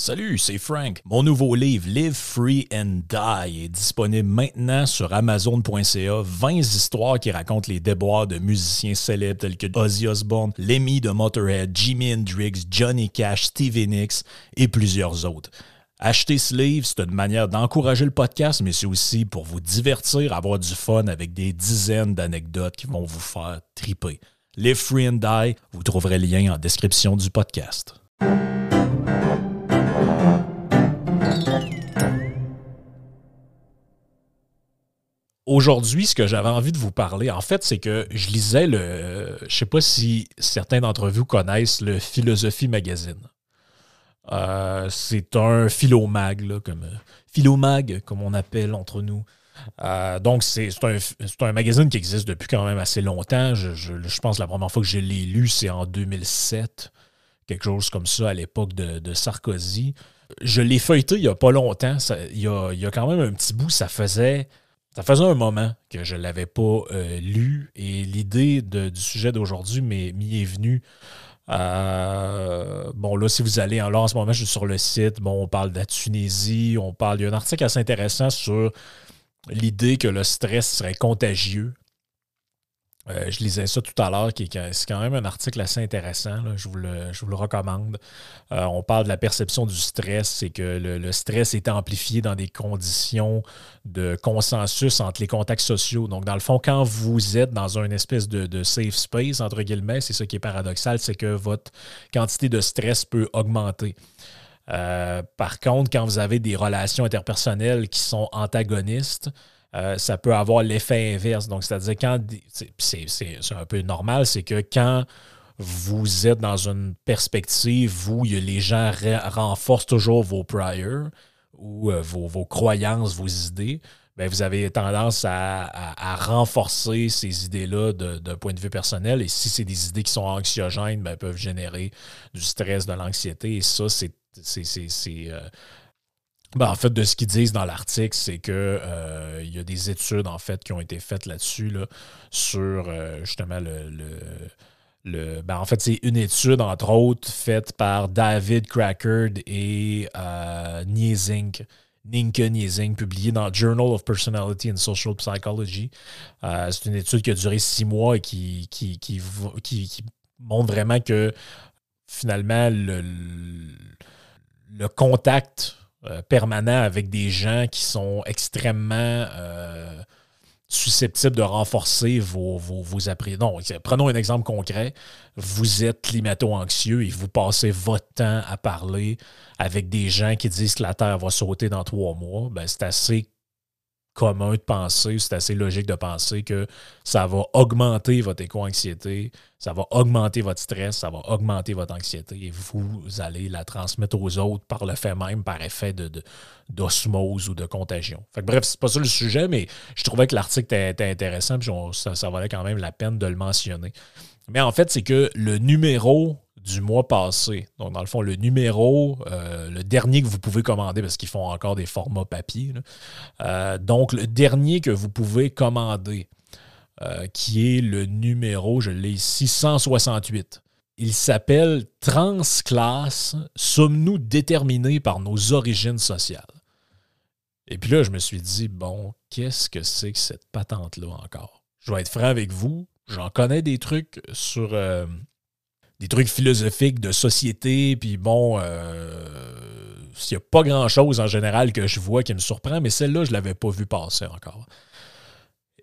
Salut, c'est Frank. Mon nouveau livre Live Free and Die est disponible maintenant sur Amazon.ca. 20 histoires qui racontent les déboires de musiciens célèbres tels que Ozzy Osbourne, Lemmy de Motorhead, Jimi Hendrix, Johnny Cash, Stevie Nicks et plusieurs autres. Acheter ce livre, c'est une manière d'encourager le podcast, mais c'est aussi pour vous divertir, avoir du fun avec des dizaines d'anecdotes qui vont vous faire triper. Live Free and Die, vous trouverez le lien en description du podcast. Aujourd'hui, ce que j'avais envie de vous parler, en fait, c'est que je lisais le. Je sais pas si certains d'entre vous connaissent le Philosophie Magazine. Euh, c'est un philomag, là, comme philomag, comme on appelle entre nous. Euh, donc, c'est un, un, magazine qui existe depuis quand même assez longtemps. Je, je, pense que la première fois que je l'ai lu, c'est en 2007, quelque chose comme ça, à l'époque de, Sarkozy. Je l'ai feuilleté il n'y a pas longtemps. il, y a, il, y a, quand même un petit bout, ça faisait ça faisait un moment que je ne l'avais pas euh, lu et l'idée du sujet d'aujourd'hui m'y est venue. Euh, bon, là, si vous allez en, là, en ce moment, je suis sur le site. Bon, on parle de la Tunisie, on parle. Il y a un article assez intéressant sur l'idée que le stress serait contagieux. Euh, je lisais ça tout à l'heure, c'est quand même un article assez intéressant. je, vous le, recommande. Euh, on parle de la perception du stress, c'est que le, stress est amplifié dans des conditions de consensus entre les contacts sociaux. Donc, dans le fond, quand vous êtes dans une espèce de, safe space, entre guillemets, c'est ça qui est paradoxal, c'est que votre quantité de stress peut augmenter. Euh, par contre, quand vous avez des relations interpersonnelles qui sont antagonistes, euh, ça peut avoir l'effet inverse. Donc, c'est-à-dire quand c'est un peu normal, c'est que quand vous êtes dans une perspective où les gens renforcent toujours vos priors ou euh, vos, croyances, vos idées, bien, vous avez tendance à, renforcer ces idées-là d'un point de vue personnel. Et si c'est des idées qui sont anxiogènes, bien, elles peuvent générer du stress, de l'anxiété. Et ça, c'est euh, ben, en fait, de ce qu'ils disent dans l'article, c'est que euh, il y a des études en fait qui ont été faites là-dessus là, sur euh, justement le, le, ben, en fait, c'est une étude, entre autres, faite par David Crackard et euh, Niezink. Ninka Niezing, publiée dans Journal of Personality and Social Psychology. Euh, c'est une étude qui a duré six mois et qui, qui, qui, qui montre vraiment que finalement le, le contact euh, permanent avec des gens qui sont extrêmement euh, susceptibles de renforcer vos, vos, vos Non, prenons un exemple concret. Vous êtes climato-anxieux et vous passez votre temps à parler avec des gens qui disent que la Terre va sauter dans trois mois. Ben, c'est assez commun de penser, c'est assez logique de penser que ça va augmenter votre éco-anxiété, ça va augmenter votre stress, ça va augmenter votre anxiété et vous allez la transmettre aux autres par le fait même, par effet d'osmose de, ou de contagion. Bref, c'est pas ça le sujet, mais je trouvais que l'article était, intéressant, puis ça valait quand même la peine de le mentionner. Mais en fait, c'est que le numéro du mois passé. Donc, dans le fond, le numéro, euh, le dernier que vous pouvez commander, parce qu'ils font encore des formats papier. Euh, donc, le dernier que vous pouvez commander, euh, qui est le numéro, je l'ai ici, 168. Il s'appelle Transclasse, sommes-nous déterminés par nos origines sociales? Et puis là, je me suis dit, bon, qu'est-ce que c'est que cette patente-là encore? Je vais être franc avec vous, j'en connais des trucs sur des trucs philosophiques de société, puis bon, euh, il n'y a pas grand-chose en général que je vois qui me surprend, mais celle-là, je ne l'avais pas vu passer encore.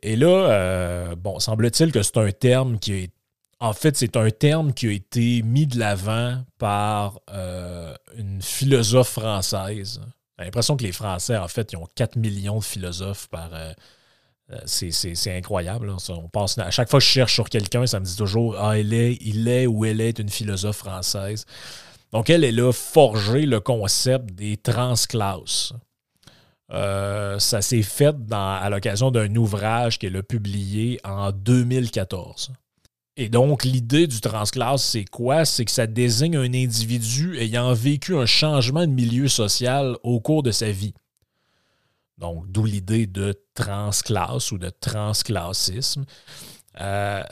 Et là, euh, bon, semble-t-il que c'est un terme qui est. En fait, c'est un terme qui a été mis de l'avant par euh, une philosophe française. J'ai l'impression que les Français, en fait, ils ont 4 millions de philosophes par, c'est incroyable. On passe, à chaque fois que je cherche sur quelqu'un, ça me dit toujours Ah, il est, il est ou elle est une philosophe française. Donc, elle, est là forger le concept des transclasses. Euh, ça s'est fait à l'occasion d'un ouvrage qu'elle a publié en 2014. Et donc, l'idée du transclasse, c'est quoi? C'est que ça désigne un individu ayant vécu un changement de milieu social au cours de sa vie. Donc, d'où l'idée de transclasse ou de transclassisme. Euh,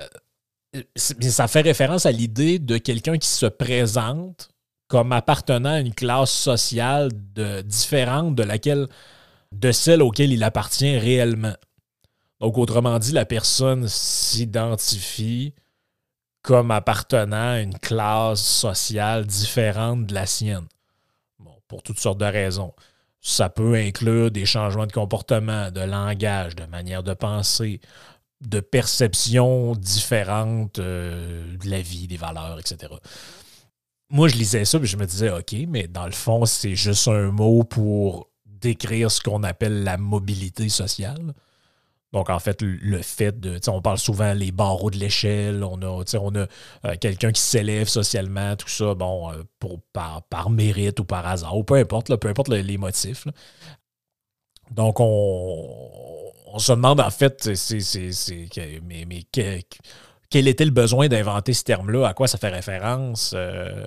ça fait référence à l'idée de quelqu'un qui se présente comme appartenant à une classe sociale différente de de celle auquel il appartient réellement. Donc, autrement dit, la personne s'identifie comme appartenant à une classe sociale différente de la sienne. Pour toutes sortes de raisons. Ça peut inclure des changements de comportement, de langage, de manière de penser, de perceptions différentes euh, de la vie, des valeurs, etc. Moi, je lisais ça et je me disais, OK, mais dans le fond, c'est juste un mot pour décrire ce qu'on appelle la mobilité sociale. Donc, en fait, le fait de. On parle souvent les barreaux de l'échelle, on a, on a euh, quelqu'un qui s'élève socialement, tout ça, bon, euh, pour, par, mérite ou par hasard, ou peu importe, peu importe les motifs. Donc, on, se demande, en fait, c'est, mais, mais quel était le besoin d'inventer ce terme-là? À quoi ça fait référence? Euh,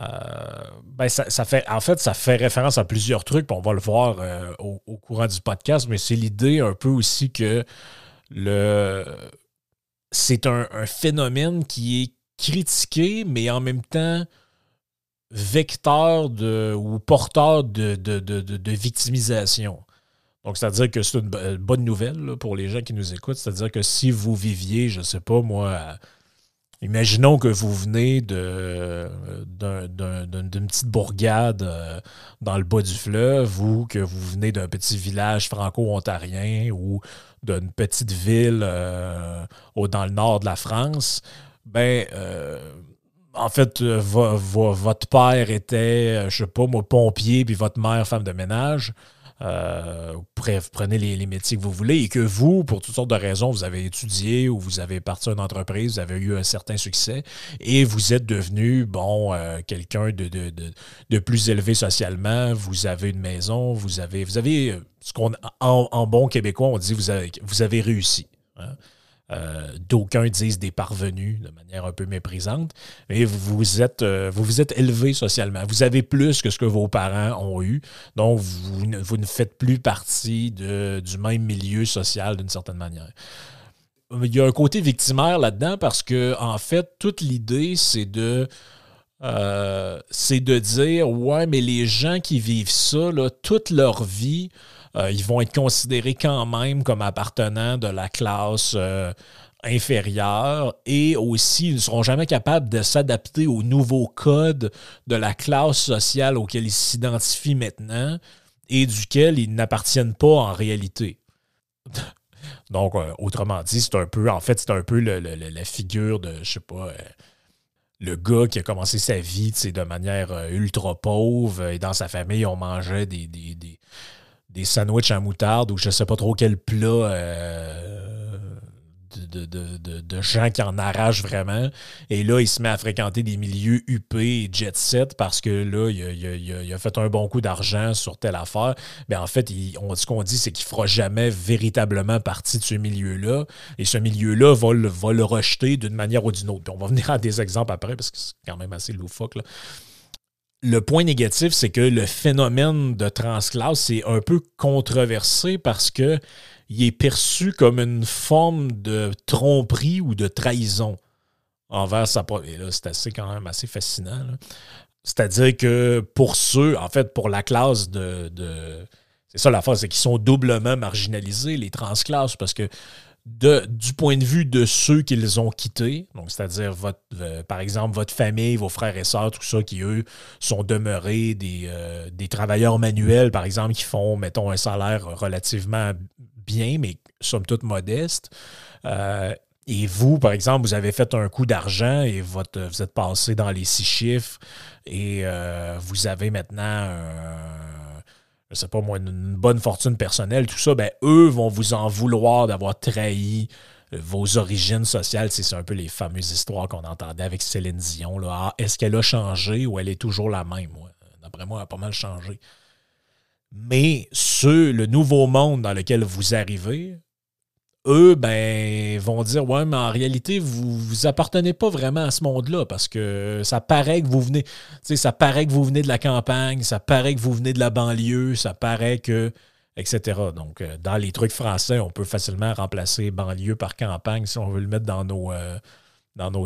euh, ben ça, fait, en fait, ça fait référence à plusieurs trucs, on va le voir euh, au, courant du podcast, mais c'est l'idée un peu aussi que le c'est un, phénomène qui est critiqué, mais en même temps vecteur de, ou porteur de, de, victimisation. Donc, c'est-à-dire que c'est une bonne nouvelle pour les gens qui nous écoutent. C'est-à-dire que si vous viviez, je ne sais pas, moi, Imaginons que vous venez d'une petite bourgade euh, dans le bas du fleuve ou que vous venez d'un petit village franco-ontarien ou d'une petite ville euh, dans le nord de la France. Ben, euh, en fait, votre père était, je sais pas, moi, pompier, puis votre mère, femme de ménage. Euh, prenez les, métiers que vous voulez et que vous, pour toutes sortes de raisons, vous avez étudié ou vous avez parti une entreprise, vous avez eu un certain succès et vous êtes devenu, bon, euh, quelqu'un de, de, plus élevé socialement, vous avez une maison, vous avez, vous avez euh, ce qu'on, en, bon québécois, on dit, vous avez, vous avez réussi. Hein. Euh, d'aucuns disent des parvenus de manière un peu méprisante, mais vous vous êtes, euh, vous, êtes élevé socialement. Vous avez plus que ce que vos parents ont eu, donc vous, ne faites plus partie du même milieu social d'une certaine manière. Il y a un côté victimaire là-dedans parce que, en fait, toute l'idée, c'est de. Euh, c'est de dire, ouais, mais les gens qui vivent ça, toute leur vie, euh, ils vont être considérés quand même comme appartenant de la classe euh, inférieure et aussi ils ne seront jamais capables de s'adapter aux nouveaux codes de la classe sociale auquel ils s'identifient maintenant et duquel ils n'appartiennent pas en réalité. Donc, euh, autrement dit, c'est un peu, en fait, c'est un peu la figure de, je sais pas, le gars qui a commencé sa vie de manière ultra pauvre et dans sa famille, on mangeait des, des sandwichs en moutarde ou je sais pas trop quel plat euh, de, gens qui en arrachent vraiment. Et là, il se met à fréquenter des milieux UP et jet set parce que là, il a, fait un bon coup d'argent sur telle affaire. Mais en fait, ce qu'on dit, c'est qu'il fera jamais véritablement partie de ce milieu-là. Et ce milieu-là va le, va le rejeter d'une manière ou d'une autre. on va venir à des exemples après parce que c'est quand même assez loufoque. Là le point négatif, c'est que le phénomène de transclasse est un peu controversé parce que il est perçu comme une forme de tromperie ou de trahison envers sa Et là, c'est assez quand même assez fascinant. C'est-à-dire que pour ceux, en fait, pour la classe de. de c'est ça la phase, c'est qu'ils sont doublement marginalisés, les transclasses, parce que du point de vue de ceux qu'ils ont quittés, donc c'est-à-dire votre, euh, par exemple votre famille, vos frères et sœurs, tout ça, qui eux sont demeurés des, euh, des travailleurs manuels, par exemple, qui font, mettons, un salaire relativement bien, mais somme toute modeste. Euh, et vous, par exemple, vous avez fait un coup d'argent et vous êtes passé dans les six chiffres et vous avez maintenant un je sais pas moi, une, bonne fortune personnelle, tout ça, ben eux vont vous en vouloir d'avoir trahi euh, vos origines sociales. C'est un peu les fameuses histoires qu'on entendait avec Céline Dion. Ah, est-ce qu'elle a changé ou elle est toujours la même? D'après moi, elle a pas mal changé. Mais ce, le nouveau monde dans lequel vous arrivez, eux, ben, vont dire Ouais, mais en réalité, vous vous appartenez pas vraiment à ce monde-là parce que ça paraît que vous venez, ça paraît que vous venez de la campagne, ça paraît que vous venez de la banlieue, ça paraît que. etc. Donc, euh, dans les trucs français, on peut facilement remplacer banlieue par campagne si on veut le mettre dans nos, euh,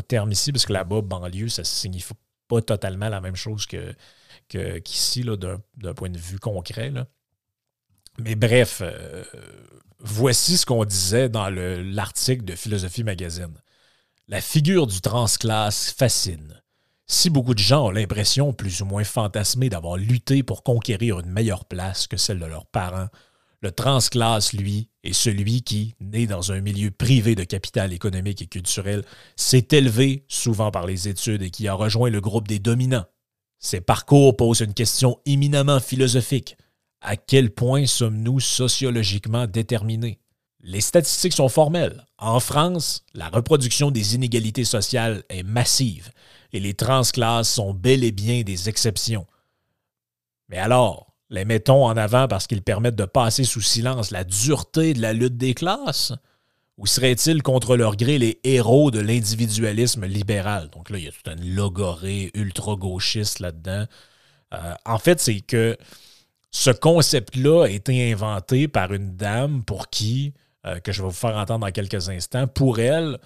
termes ici, parce que là-bas, banlieue, ça signifie pas totalement la même chose que, qu'ici, d'un, point de vue concret. Mais bref, euh, voici ce qu'on disait dans l'article de Philosophie Magazine. La figure du transclasse fascine. Si beaucoup de gens ont l'impression, plus ou moins fantasmée, d'avoir lutté pour conquérir une meilleure place que celle de leurs parents, le transclasse, lui, est celui qui, né dans un milieu privé de capital économique et culturel, s'est élevé, souvent par les études, et qui a rejoint le groupe des dominants. Ces parcours posent une question éminemment philosophique. À quel point sommes-nous sociologiquement déterminés? Les statistiques sont formelles. En France, la reproduction des inégalités sociales est massive et les transclasses sont bel et bien des exceptions. Mais alors, les mettons en avant parce qu'ils permettent de passer sous silence la dureté de la lutte des classes? Ou seraient-ils contre leur gré les héros de l'individualisme libéral? Donc là, il y a tout un logoré ultra-gauchiste là-dedans. Euh, en fait, c'est que ce concept-là a été inventé par une dame pour qui, euh, que je vais vous faire entendre dans quelques instants, pour elle,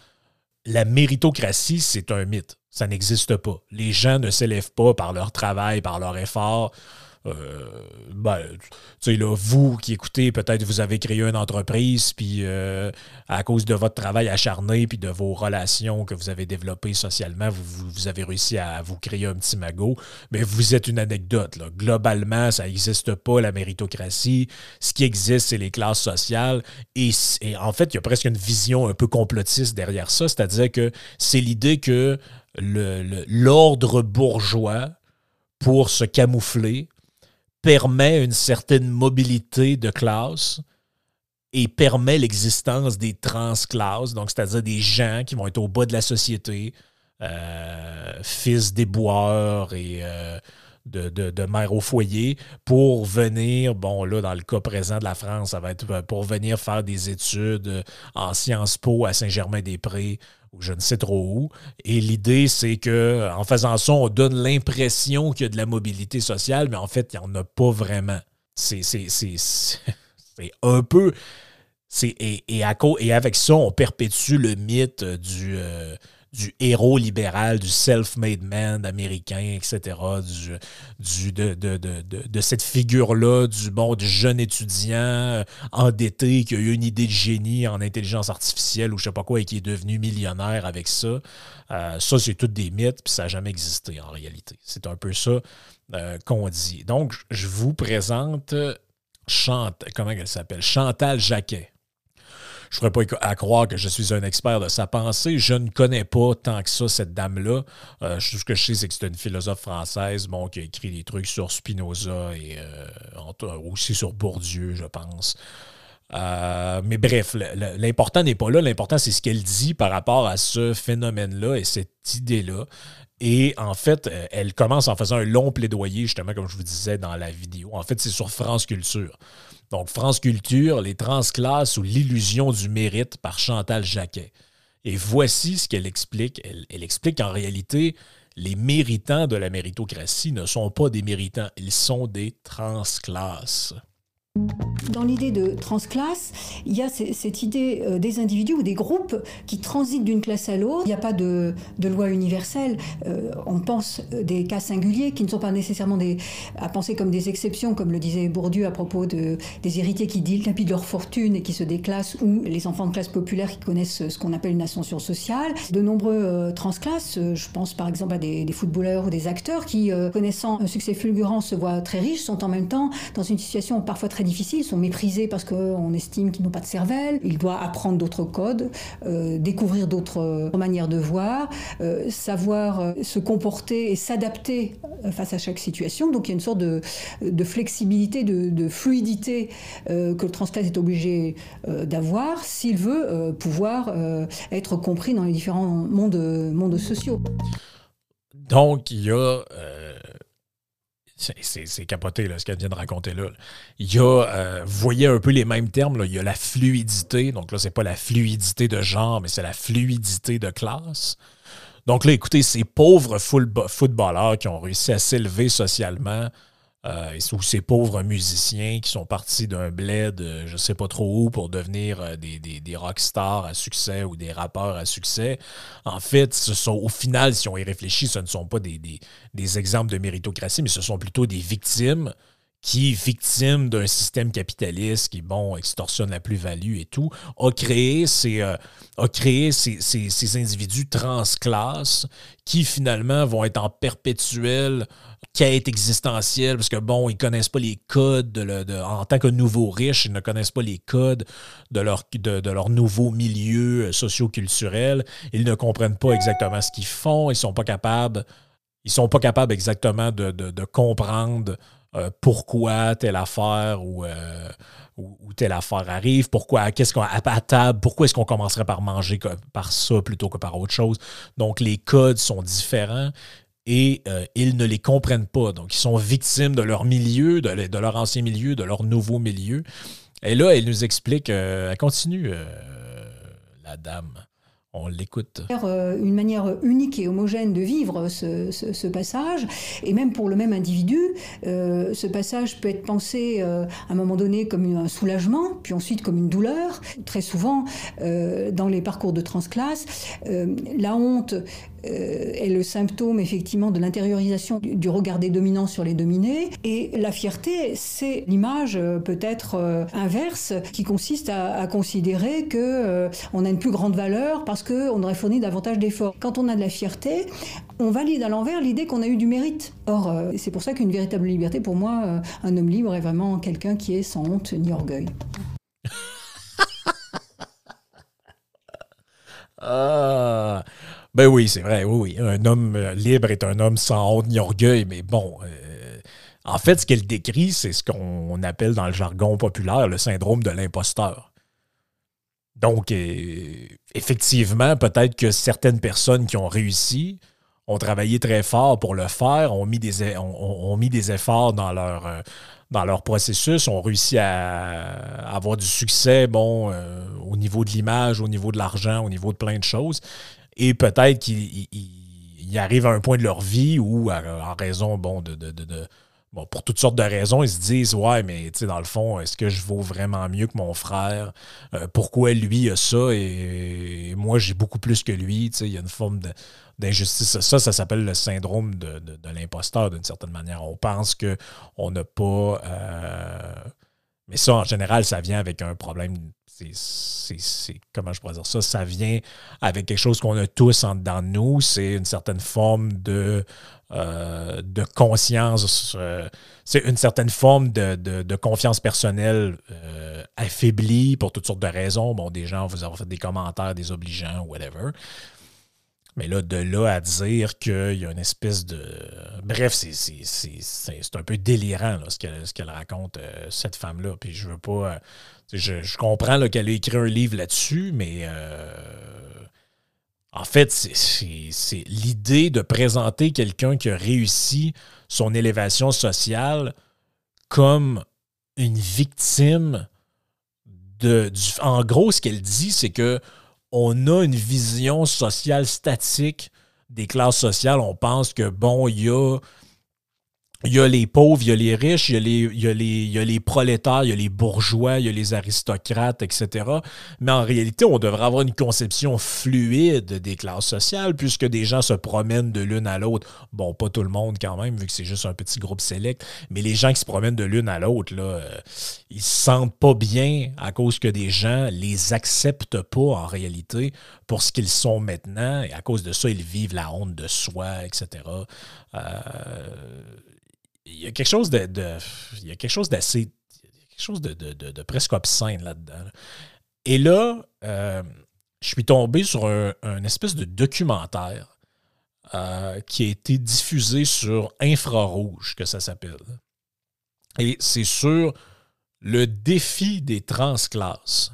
la méritocratie, c'est un mythe. Ça n'existe pas. Les gens ne s'élèvent pas par leur travail, par leur effort. Euh, ben, tu sais, là, vous qui écoutez, peut-être vous avez créé une entreprise, puis euh, à cause de votre travail acharné, puis de vos relations que vous avez développées socialement, vous, vous, avez réussi à vous créer un petit magot, mais vous êtes une anecdote. Là. Globalement, ça n'existe pas, la méritocratie. Ce qui existe, c'est les classes sociales. Et, en fait, il y a presque une vision un peu complotiste derrière ça, c'est-à-dire que c'est l'idée que l'ordre bourgeois, pour se camoufler, permet une certaine mobilité de classe et permet l'existence des transclasses, donc c'est-à-dire des gens qui vont être au bas de la société, euh, fils des boeurs et euh, de, de, au foyer, pour venir, bon là, dans le cas présent de la France, ça va être pour venir faire des études en Sciences Po à Saint-Germain-des-Prés ou je ne sais trop où. Et l'idée, c'est que en faisant ça, on donne l'impression qu'il y a de la mobilité sociale, mais en fait, il n'y en a pas vraiment. C'est un peu. Et, et, avec ça, on perpétue le mythe du. Euh, du héros libéral, du self-made man américain, etc., du, de, de, cette figure-là, du, bon, du jeune étudiant euh, endetté qui a eu une idée de génie en intelligence artificielle ou je sais pas quoi et qui est devenu millionnaire avec ça. Euh, ça, c'est tout des mythes, puis ça n'a jamais existé en réalité. C'est un peu ça euh, qu'on dit. Donc, je vous présente Chantal, comment elle s'appelle? Chantal Jacquet. Je ne ferais pas à croire que je suis un expert de sa pensée. Je ne connais pas tant que ça cette dame-là. Euh, tout ce que je sais, c'est que c'est une philosophe française bon, qui a écrit des trucs sur Spinoza et euh, aussi sur Bourdieu, je pense. Euh, mais bref, l'important n'est pas là. L'important, c'est ce qu'elle dit par rapport à ce phénomène-là et cette idée-là. Et en fait, elle commence en faisant un long plaidoyer, justement, comme je vous disais dans la vidéo. En fait, c'est sur France Culture. Donc, France Culture, les transclasses ou l'illusion du mérite par Chantal Jacquet. Et voici ce qu'elle explique. Elle, elle explique qu'en réalité, les méritants de la méritocratie ne sont pas des méritants, ils sont des transclasses. Dans l'idée de transclasse, il y a cette idée euh, des individus ou des groupes qui transitent d'une classe à l'autre. Il n'y a pas de, loi universelle. Euh, on pense euh, des cas singuliers qui ne sont pas nécessairement à penser comme des exceptions, comme le disait Bourdieu à propos de, des héritiers qui dilapident leur fortune et qui se déclassent, ou les enfants de classe populaire qui connaissent ce qu'on appelle une ascension sociale. De nombreux transclasses, je pense par exemple à des footballeurs ou des acteurs qui, connaissant un succès fulgurant, se voient très riches, sont en même temps dans une situation parfois très difficiles, sont méprisés parce qu'on estime qu'ils n'ont pas de cervelle. Ils doivent apprendre d'autres codes, euh, découvrir d'autres manières de voir, euh, savoir euh, se comporter et s'adapter face à chaque situation. Donc il y a une sorte de, flexibilité, de, fluidité que le transclasse est obligé d'avoir s'il veut pouvoir être compris dans les différents mondes, mondes sociaux. Donc, il y a c'est capoté là, ce qu'elle vient de raconter là. Il y a, euh, vous voyez un peu les mêmes termes, là. il y a la fluidité, donc là, c'est pas la fluidité de genre, mais c'est la fluidité de classe. Donc là, écoutez, ces pauvres footballeurs qui ont réussi à s'élever socialement, euh, ou ces pauvres musiciens qui sont partis d'un bled, je je sais pas trop où, pour devenir euh, des, des, des rockstars à succès ou des rappeurs à succès. En fait, ce sont, au final, si on y réfléchit, ce ne sont pas des, exemples de méritocratie, mais ce sont plutôt des victimes qui, victime d'un système capitaliste qui, bon, extorsionne la plus-value et tout, a créé ces, euh, a créé ces, ces, individus transclasses qui, finalement, vont être en perpétuelle quête existentielle parce que, bon, ils connaissent pas les codes de, en tant que nouveaux riches, ils ne connaissent pas les codes de leur, nouveau milieu socio-culturel. Ils ne comprennent pas exactement ce qu'ils font. Ils sont pas capables, ils sont pas capables exactement de, de comprendre euh, pourquoi telle affaire euh, ou, ou, telle affaire arrive, pourquoi, qu'est-ce qu'on à, table, pourquoi est-ce qu'on commencerait par manger par ça plutôt que par autre chose. Donc les codes sont différents et euh, ils ne les comprennent pas. Donc ils sont victimes de leur milieu, de, leur ancien milieu, de leur nouveau milieu. Et là, elle nous explique, elle continue, la dame. On l'écoute. Euh, une manière unique et homogène de vivre ce, passage, et même pour le même individu, euh, ce passage peut être pensé euh, à un moment donné comme un soulagement, puis ensuite comme une douleur. Très souvent, dans les parcours de transclasse, la honte euh, est le symptôme effectivement de l'intériorisation du, regard des dominants sur les dominés. Et la fierté, c'est l'image euh, peut-être euh, inverse qui consiste à, considérer que on a une plus grande valeur parce qu'on aurait fourni davantage d'efforts. Quand on a de la fierté, on valide à l'envers l'idée qu'on a eu du mérite. Or, c'est pour ça qu'une véritable liberté, pour moi, un homme libre est vraiment quelqu'un qui est sans honte ni orgueil. ah ben oui, c'est vrai, oui, oui. Un homme euh, libre est un homme sans honte ni orgueil, mais bon. Euh, en fait, ce qu'elle décrit, c'est ce qu'on appelle dans le jargon populaire le syndrome de l'imposteur. Donc, euh, effectivement, peut-être que certaines personnes qui ont réussi ont travaillé très fort pour le faire, ont mis des, ont, mis des efforts dans leur, dans leur processus, ont réussi à, avoir du succès, bon, au niveau de l'image, au niveau de l'argent, au niveau de plein de choses. Et peut-être qu'ils arrivent à un point de leur vie où, en raison, bon, de, bon, pour toutes sortes de raisons, ils se disent Ouais, mais tu sais, dans le fond, est-ce que je vaux vraiment mieux que mon frère? Euh, Pourquoi lui a ça? Et, moi j'ai beaucoup plus que lui Tu sais, il y a une forme d'injustice. Ça, ça s'appelle le syndrome de, l'imposteur d'une certaine manière. On pense qu'on n'a pas. Euh, mais ça, en général, ça vient avec un problème c'est, comment je pourrais dire ça, ça vient avec quelque chose qu'on a tous en dedans de nous, c'est une certaine forme de, euh, de conscience, euh, c'est une certaine forme de, confiance personnelle euh, affaiblie pour toutes sortes de raisons. Bon, des gens vous avoir fait des commentaires désobligeants, whatever. Mais là, de là à dire qu'il y a une espèce de. Bref, c'est un peu délirant ce qu'elle raconte, cette femme-là. Puis je veux pas. Je, comprends qu'elle a écrit un livre là-dessus, mais euh, en fait, c'est l'idée de présenter quelqu'un qui a réussi son élévation sociale comme une victime de. en gros, ce qu'elle dit, c'est que on a une vision sociale statique des classes sociales. On pense que, bon, il y a il y a les pauvres, il y a les riches, il y a les, il y a les, il y a les prolétaires, il y a les bourgeois, il y a les aristocrates, etc. Mais en réalité, on devrait avoir une conception fluide des classes sociales puisque des gens se promènent de l'une à l'autre. Bon, pas tout le monde quand même, vu que c'est juste un petit groupe sélect, mais les gens qui se promènent de l'une à l'autre, là, euh, ils se sentent pas bien à cause que des gens les acceptent pas en réalité pour ce qu'ils sont maintenant et à cause de ça, ils vivent la honte de soi, etc. Euh, il y a quelque chose de, il y a quelque chose d'assez quelque chose de, presque obscène là-dedans. Et là, euh, je suis tombé sur un, espèce de documentaire euh, qui a été diffusé sur Infrarouge, que ça s'appelle. Et c'est sur le défi des transclasses.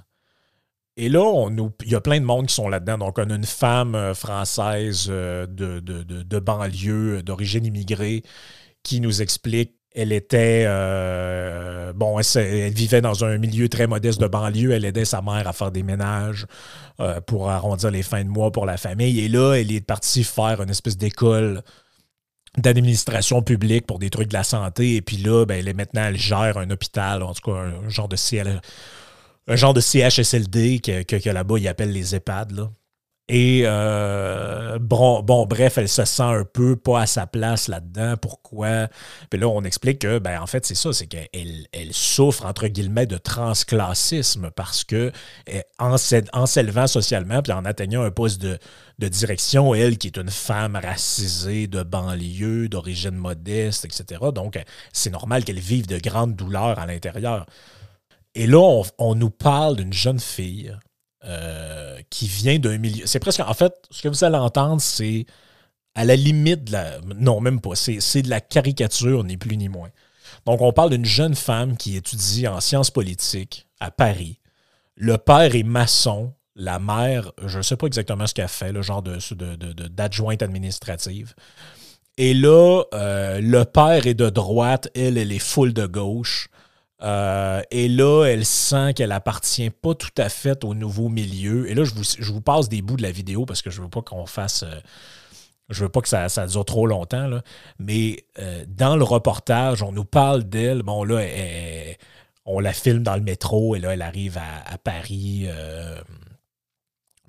Et là, on il y a plein de monde qui sont là-dedans. Donc, on a une femme euh, française de, de banlieue, d'origine immigrée, qui nous explique elle était euh, bon, elle, vivait dans un milieu très modeste de banlieue. Elle aidait sa mère à faire des ménages euh, pour arrondir les fins de mois pour la famille. Et là, elle est partie faire une espèce d'école d'administration publique pour des trucs de la santé. Et puis là, ben, elle est maintenant, elle gère un hôpital, en tout cas un genre de CL, un genre de CHSLD que, là-bas, ils appellent les EHPAD. Et euh, bon, bref, elle se sent un peu pas à sa place là-dedans. Pourquoi? Puis là, on explique que, ben, en fait, c'est ça, c'est qu'elle elle souffre, entre guillemets, de transclassisme parce que eh, en, s'élevant socialement puis en atteignant un poste de, direction, elle qui est une femme racisée de banlieue, d'origine modeste, etc. Donc, c'est normal qu'elle vive de grandes douleurs à l'intérieur. Et là, on nous parle d'une jeune fille euh, qui vient d'un milieu. C'est presque. En fait, ce que vous allez entendre, c'est à la limite de la. Non, même pas. C'est de la caricature, ni plus ni moins. Donc, on parle d'une jeune femme qui étudie en sciences politiques à Paris. Le père est maçon. La mère, je ne sais pas exactement ce qu'elle fait, le genre d'adjointe de, administrative. Et là, euh, le père est de droite, elle, elle est full de gauche. Euh, et là, elle sent qu'elle appartient pas tout à fait au nouveau milieu. Et là, je vous, passe des bouts de la vidéo parce que je veux pas qu'on fasse. Euh, je veux pas que ça, dure trop longtemps. Mais euh, dans le reportage, on nous parle d'elle. Bon, là, on la filme dans le métro et là, elle arrive à, à Paris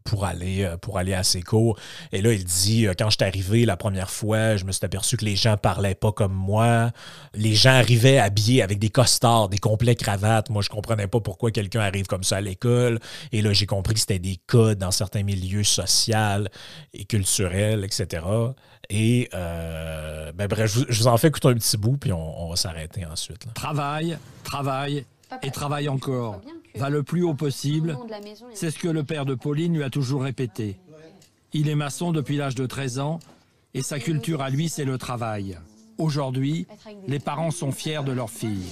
pour aller, euh, pour aller à ses cours. Et là, il dit, euh, quand je suis arrivé la première fois, je me suis aperçu que les gens parlaient pas comme moi. Les gens arrivaient habillés avec des costards, des complets cravates. Moi, je comprenais pas pourquoi quelqu'un arrive comme ça à l'école. Et là, j'ai compris que c'était des codes dans certains milieux sociaux et culturels, etc. Et euh, ben bref, je, vous en fais écouter un petit bout, puis on, va s'arrêter ensuite. Travail, travail et travaille encore va le plus haut possible. C'est ce que le père de Pauline lui a toujours répété. Il est maçon depuis l'âge de 13 ans et sa culture à lui, c'est le travail. Aujourd'hui, les parents sont fiers de leur fille.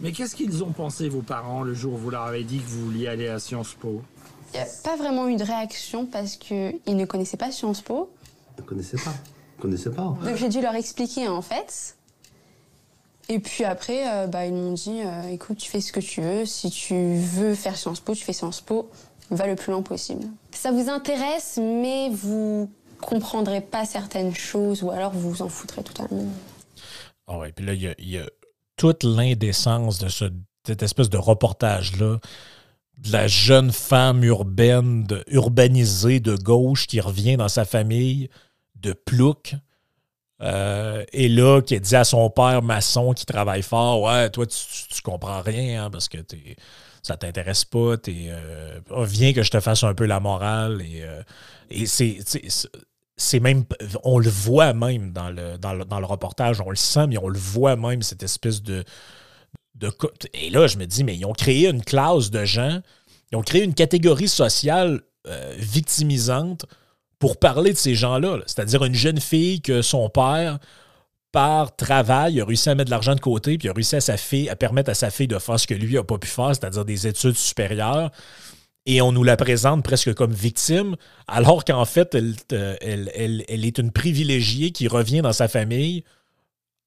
Mais qu'est-ce qu'ils ont pensé, vos parents, le jour où vous leur avez dit que vous vouliez aller à Sciences Po? Il n'y a pas vraiment eu de réaction parce qu'ils ne connaissaient pas Sciences Po. Ils ne connaissaient pas. Ils connaissaient pas. Donc j'ai dû leur expliquer en fait. Et puis après, euh, bah, ils m'ont dit euh, écoute, tu fais ce que tu veux. Si tu veux faire Sciences Po, tu fais Sciences Po. Va le plus loin possible. Ça vous intéresse, mais vous comprendrez pas certaines choses ou alors vous vous en foutrez totalement. Ah ouais, puis là, il y, a, toute l'indécence de ce, cette espèce de reportage-là de la jeune femme urbaine, urbanisée de gauche qui revient dans sa famille de plouc euh, et là, qui dit à son père maçon qui travaille fort Ouais, toi, tu, comprends rien hein, parce que t'es, ça t'intéresse pas. euh, viens que je te fasse un peu la morale. Et, euh, et c'est, c'est même. On le voit même dans le, dans le, reportage, on le sent, mais on le voit même, cette espèce de, de. Et là, je me dis Mais ils ont créé une classe de gens, ils ont créé une catégorie sociale victimisante pour parler de ces gens-là. C'est-à-dire une jeune fille que son père, par travail, a réussi à mettre de l'argent de côté, puis a réussi à, sa fille, à permettre à sa fille de faire ce que lui n'a pas pu faire, c'est-à-dire des études supérieures. Et on nous la présente presque comme victime, alors qu'en fait, elle, euh, elle, elle, est une privilégiée qui revient dans sa famille,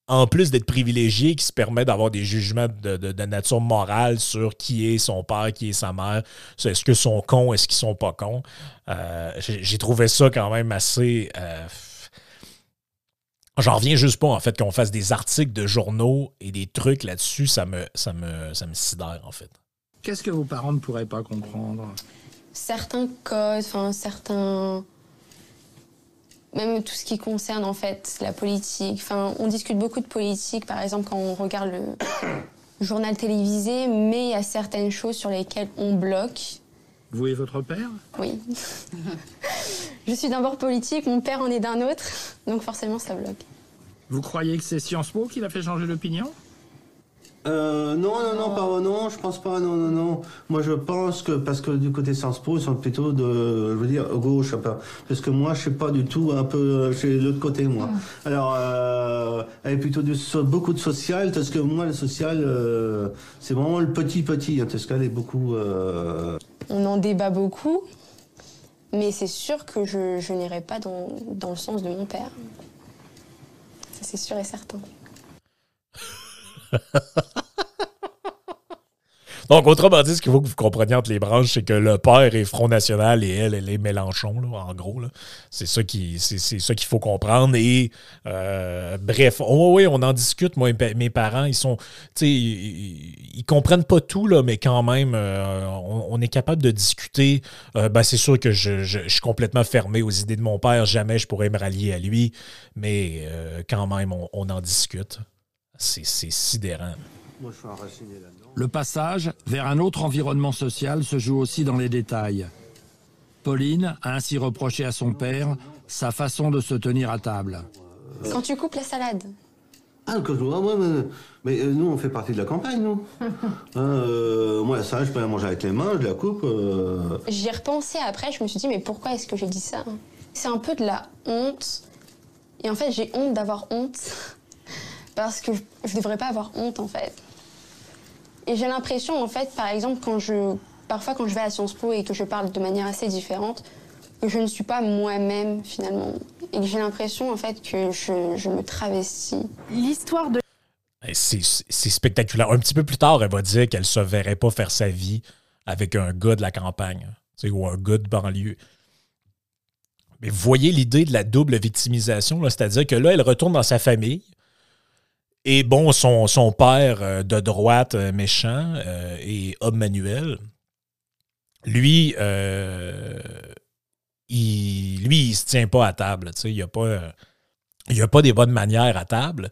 en plus d'être privilégiée, qui se permet d'avoir des jugements de, nature morale sur qui est son père, qui est sa mère, est-ce qu'ils sont cons, est-ce qu'ils sont pas cons? Euh, j'ai trouvé ça quand même assez... Euh, j'en reviens juste pas, en fait, qu'on fasse des articles de journaux et des trucs là-dessus, ça me, ça, me, ça me sidère, en fait. Qu'est-ce que vos parents ne pourraient pas comprendre? Certains codes, enfin, certains même tout ce qui concerne en fait la politique. Enfin, on discute beaucoup de politique, par exemple quand on regarde le journal télévisé, mais il y a certaines choses sur lesquelles on bloque. Vous et votre père? Oui. Je suis d'un bord politique, mon père en est d'un autre, donc forcément ça bloque. Vous croyez que c'est Sciences Po qui l'a fait changer d'opinion? Euh, non, non, non, pas, non, je pense pas, non, non, non. Moi, je pense que, parce que du côté Sciences Po, ils sont plutôt de, je veux dire, gauche, parce que moi, je suis pas du tout un peu chez l'autre côté, moi. Alors, euh, elle est plutôt du, beaucoup de social, parce que moi, le social, euh, c'est vraiment le petit petit, hein, parce qu'elle est beaucoup. Euh... On en débat beaucoup, mais c'est sûr que je, je n'irai pas dans, dans le sens de mon père. Ça, c'est sûr et certain. Donc, autrement dit, ce qu'il faut que vous compreniez entre les branches, c'est que le père est Front National et elle, elle est Mélenchon, en gros. C'est ça qu'il faut comprendre. Et euh, bref, oh, oui, on en discute. Moi, mes parents, ils sont. Ils, comprennent pas tout, mais quand même, euh, on, est capable de discuter. Euh, ben, c'est sûr que je, suis complètement fermé aux idées de mon père. Jamais je pourrais me rallier à lui. Mais quand même, on en discute. C'est sidérant. Le passage vers un autre environnement social se joue aussi dans les détails. Pauline a ainsi reproché à son père sa façon de se tenir à table. Quand tu coupes la salade ah, je... ah, mais, euh, nous, on fait partie de la campagne, nous. Hein, euh, moi, ça, je peux la manger avec les mains, je la coupe. Euh... J'y ai repensé après, je me suis dit, mais pourquoi est-ce que j'ai dit ça C'est un peu de la honte. Et en fait, j'ai honte d'avoir honte. Parce que je devrais pas avoir honte, en fait. Et j'ai l'impression, en fait, par exemple, quand je, parfois quand je vais à Sciences Po et que je parle de manière assez différente, que je ne suis pas moi-même finalement. Et que j'ai l'impression, en fait, que je, je me travestis. L'histoire de. C'est spectaculaire. Un petit peu plus tard, elle va dire qu'elle ne se verrait pas faire sa vie avec un gars de la campagne ou un gars de banlieue. Mais vous voyez l'idée de la double victimisation, c'est-à-dire que là, elle retourne dans sa famille, et bon, son, père euh, de droite euh, méchant euh, et homme manuel, lui, il, lui, il se tient pas à table. Il n'y a, a pas des bonnes manières à table.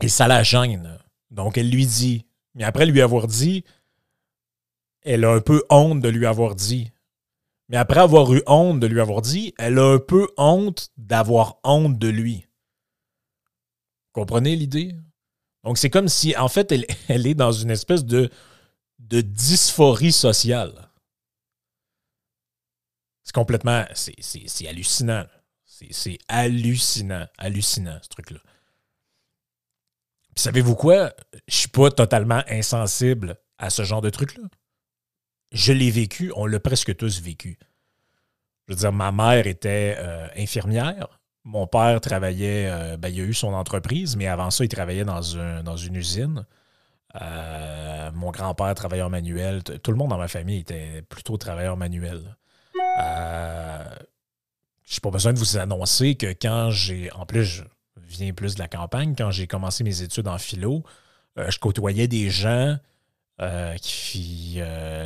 Et ça la gêne. Donc, elle lui dit. Mais après lui avoir dit, elle a un peu honte de lui avoir dit. Mais après avoir eu honte de lui avoir dit, elle a un peu honte d'avoir honte de lui. Comprenez l'idée? Donc, c'est comme si, en fait, elle, est dans une espèce de, de dysphorie sociale. C'est complètement. C'est hallucinant. C'est hallucinant. Hallucinant, ce truc-là. Puis, savez-vous quoi? Je suis pas totalement insensible à ce genre de truc-là. Je l'ai vécu, on l'a presque tous vécu. Je veux dire, ma mère était euh, infirmière. Mon père travaillait, euh, ben, a eu son entreprise, mais avant ça, il travaillait dans, dans une usine. Euh, mon grand-père travailleur manuel. Tout le monde dans ma famille était plutôt travailleur manuel. Euh, je n'ai pas besoin de vous annoncer que quand j'ai. En plus, je viens plus de la campagne. Quand j'ai commencé mes études en philo, je côtoyais des gens qui.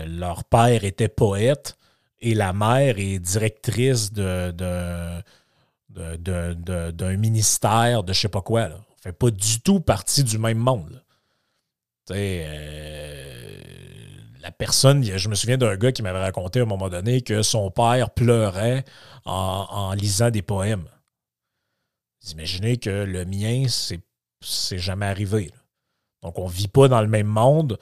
leur père était poète et la mère est directrice de d'un ministère, de je sais pas quoi. Là. On fait pas du tout partie du même monde. Euh, la personne, je me souviens d'un gars qui m'avait raconté à un moment donné que son père pleurait en, lisant des poèmes. Imaginez que le mien, c'est jamais arrivé. Donc, on vit pas dans le même monde.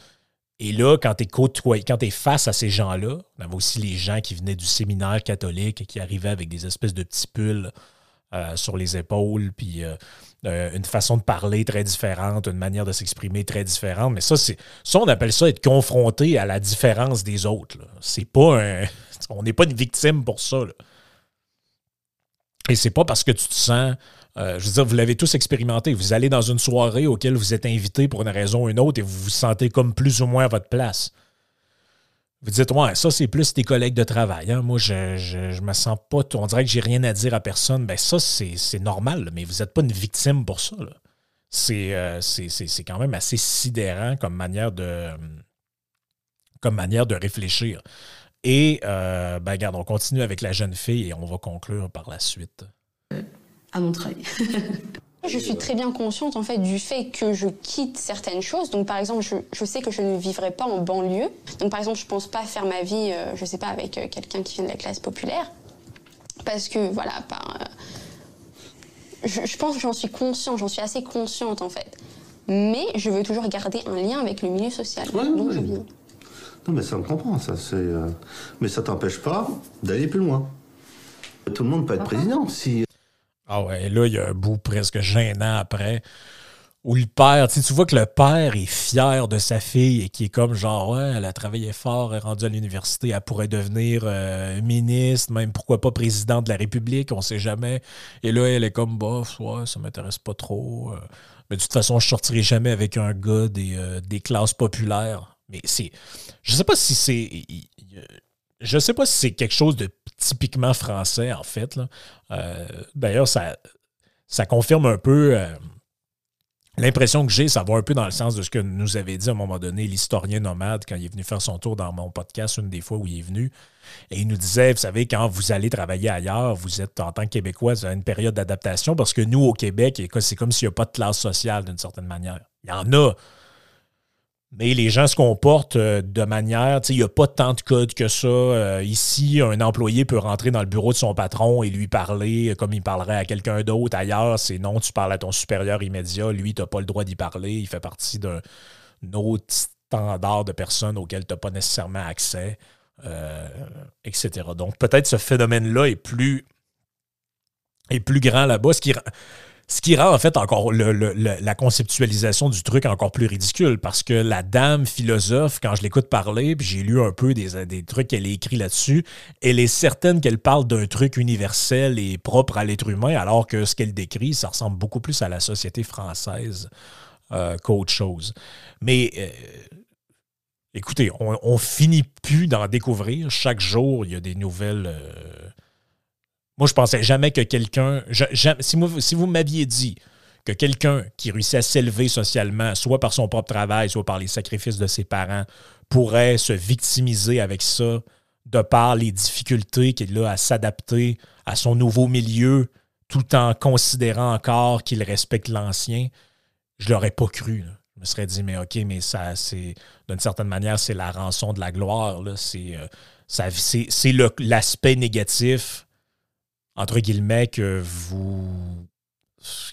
Et là, quand tu es, quand es face à ces gens-là, on avait aussi les gens qui venaient du séminaire catholique et qui arrivaient avec des espèces de petits pulls euh, sur les épaules, puis euh, euh, une façon de parler très différente, une manière de s'exprimer très différente. Mais ça, c'est ça, on appelle ça être confronté à la différence des autres. C'est pas. On n'est pas une victime pour ça. Et c'est pas parce que tu te sens. je veux dire, vous l'avez tous expérimenté. Vous allez dans une soirée auquel vous êtes invité pour une raison ou une autre et vous vous sentez comme plus ou moins à votre place. Vous dites, ouais, ça, c'est plus tes collègues de travail. Hein. Moi, je, je, me sens pas. On dirait que j'ai rien à dire à personne. Ben, ça, c'est normal, mais vous n'êtes pas une victime pour ça. Euh, c'est quand même assez sidérant comme manière de, comme manière de réfléchir. Et, euh, ben, regarde, on continue avec la jeune fille et on va conclure par la suite. À mon travail. Je suis très bien consciente en fait du fait que je quitte certaines choses. Donc par exemple, je, sais que je ne vivrai pas en banlieue. Donc par exemple, je pense pas faire ma vie, euh, je sais pas, avec euh, quelqu'un qui vient de la classe populaire, parce que voilà, par, euh, je, pense que j'en suis consciente, j'en suis assez consciente en fait. Mais je veux toujours garder un lien avec le milieu social. donc je viens. Non mais ça me comprend, ça c'est. Mais ça t'empêche pas d'aller plus loin. Tout le monde peut être président si ah ouais, là, il y a un bout presque gênant après Ou le père, tu, vois que le père est fier de sa fille et qui est comme genre, ouais, elle a travaillé fort, elle est rendue à l'université, elle pourrait devenir euh, ministre, même pourquoi pas président de la République, on sait jamais. Et là, elle est comme, bof, ouais, ça m'intéresse pas trop. Euh. mais de toute façon, je sortirai jamais avec un gars des, euh, classes populaires. Mais c'est. Je sais pas si c'est. Je sais pas si c'est quelque chose de typiquement français, en fait. D'ailleurs, ça, confirme un peu L'impression que j'ai, ça va un peu dans le sens de ce que nous avait dit à un moment donné l'historien nomade quand il est venu faire son tour dans mon podcast une des fois où il est venu. Et il nous disait, vous savez, quand vous allez travailler ailleurs, vous êtes en tant que Québécois, vous avez une période d'adaptation parce que nous, au Québec, c'est comme s'il n'y a pas de classe sociale d'une certaine manière. Il y en a, mais les gens se comportent euh, de manière, il n'y a pas tant de code que ça. Euh, ici, un employé peut rentrer dans le bureau de son patron et lui parler comme il parlerait à quelqu'un d'autre. Ailleurs, c'est non, tu parles à ton supérieur immédiat. Lui, tu n'as pas le droit d'y parler. Il fait partie d'un autre standard de personnes auxquelles tu n'as pas nécessairement accès, euh, etc. Donc, peut-être ce phénomène-là est plus, est plus grand là-bas. Ce qui ce qui rend en fait encore la conceptualisation du truc encore plus ridicule parce que la dame philosophe, quand je l'écoute parler, puis j'ai lu un peu des, trucs qu'elle a écrit là-dessus, elle est certaine qu'elle parle d'un truc universel et propre à l'être humain, alors que ce qu'elle décrit, ça ressemble beaucoup plus à la société française euh, qu'autre chose. Mais euh, écoutez, on, finit plus d'en découvrir. Chaque jour, il y a des nouvelles. Euh, moi, je pensais jamais que quelqu'un. Si, vous m'aviez dit que quelqu'un qui réussit à s'élever socialement, soit par son propre travail, soit par les sacrifices de ses parents, pourrait se victimiser avec ça, de par les difficultés qu'il a à s'adapter à son nouveau milieu, tout en considérant encore qu'il respecte l'ancien, je l'aurais pas cru. Je me serais dit, mais OK, mais ça, c'est d'une certaine manière, c'est la rançon de la gloire. C'est euh, l'aspect négatif entre guillemets, que vous. Ce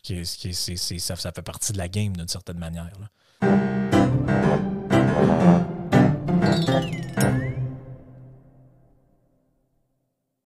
ça, fait partie de la game d'une certaine manière. Là.